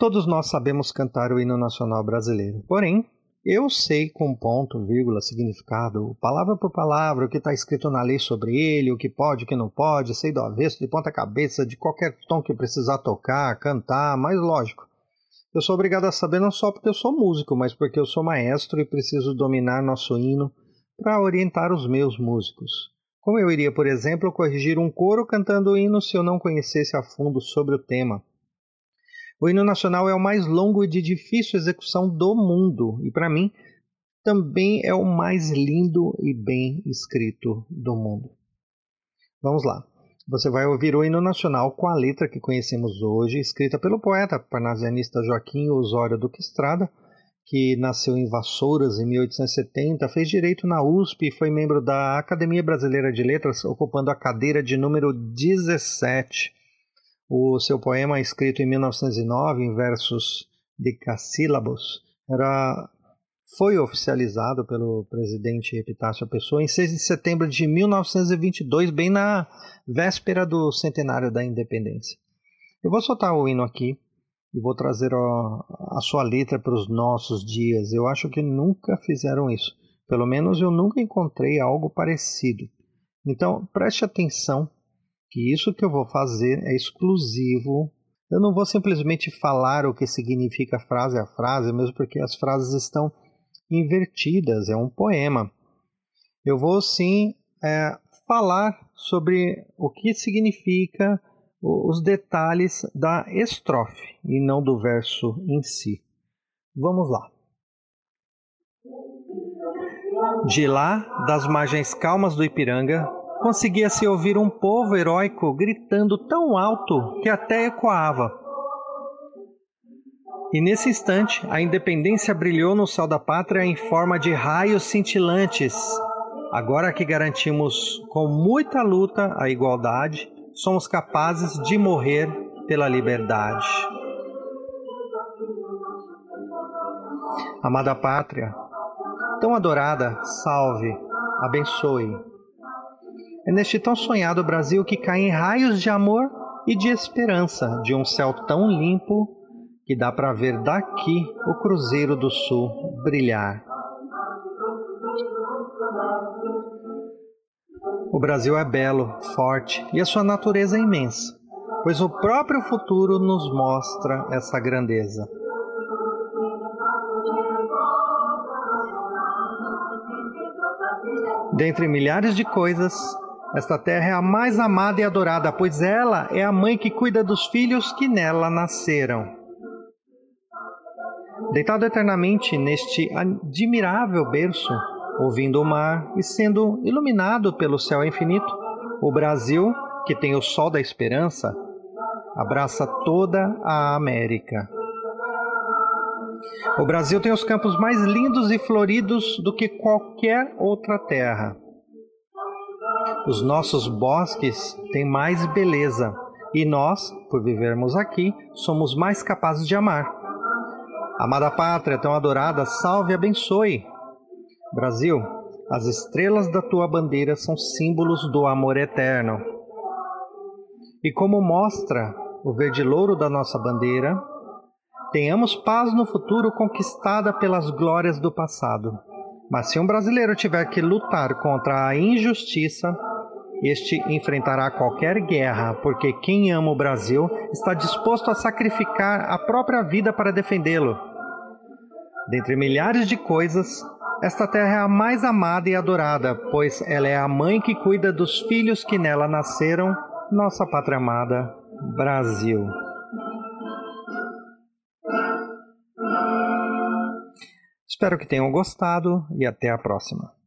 Todos nós sabemos cantar o hino nacional brasileiro. Porém, eu sei com ponto, vírgula, significado, palavra por palavra, o que está escrito na lei sobre ele, o que pode, o que não pode, sei do avesso, de ponta cabeça, de qualquer tom que precisar tocar, cantar, mas lógico. Eu sou obrigado a saber não só porque eu sou músico, mas porque eu sou maestro e preciso dominar nosso hino para orientar os meus músicos. Como eu iria, por exemplo, corrigir um coro cantando o hino se eu não conhecesse a fundo sobre o tema? O hino nacional é o mais longo e de difícil execução do mundo, e para mim também é o mais lindo e bem escrito do mundo. Vamos lá. Você vai ouvir o hino nacional com a letra que conhecemos hoje, escrita pelo poeta parnasianista Joaquim Osório Duque Estrada, que nasceu em Vassouras em 1870, fez direito na USP e foi membro da Academia Brasileira de Letras, ocupando a cadeira de número 17 o seu poema, escrito em 1909, em versos decassílabos, era, foi oficializado pelo presidente Epitácio Pessoa em 6 de setembro de 1922, bem na véspera do centenário da independência. Eu vou soltar o hino aqui e vou trazer a, a sua letra para os nossos dias. Eu acho que nunca fizeram isso. Pelo menos eu nunca encontrei algo parecido. Então preste atenção que isso que eu vou fazer é exclusivo. Eu não vou simplesmente falar o que significa frase a frase, mesmo porque as frases estão invertidas, é um poema. Eu vou sim é, falar sobre o que significa os detalhes da estrofe e não do verso em si. Vamos lá. De lá, das margens calmas do Ipiranga, conseguia-se ouvir um povo heróico gritando tão alto que até ecoava. E nesse instante, a independência brilhou no céu da pátria em forma de raios cintilantes. Agora que garantimos com muita luta a igualdade, somos capazes de morrer pela liberdade. Amada pátria, tão adorada, salve, abençoe, é neste tão sonhado Brasil que caem raios de amor e de esperança de um céu tão limpo que dá para ver daqui o Cruzeiro do Sul brilhar. O Brasil é belo, forte e a sua natureza é imensa, pois o próprio futuro nos mostra essa grandeza. Dentre milhares de coisas, esta terra é a mais amada e adorada, pois ela é a mãe que cuida dos filhos que nela nasceram. Deitado eternamente neste admirável berço, ouvindo o mar e sendo iluminado pelo céu infinito, o Brasil, que tem o sol da esperança, abraça toda a América. O Brasil tem os campos mais lindos e floridos do que qualquer outra terra. Os nossos bosques têm mais beleza e nós, por vivermos aqui, somos mais capazes de amar. Amada pátria tão adorada, salve e abençoe. Brasil, as estrelas da tua bandeira são símbolos do amor eterno. E como mostra o verde louro da nossa bandeira, tenhamos paz no futuro conquistada pelas glórias do passado. Mas se um brasileiro tiver que lutar contra a injustiça, este enfrentará qualquer guerra, porque quem ama o Brasil está disposto a sacrificar a própria vida para defendê-lo. Dentre milhares de coisas, esta terra é a mais amada e adorada, pois ela é a mãe que cuida dos filhos que nela nasceram, nossa pátria amada, Brasil. Espero que tenham gostado e até a próxima.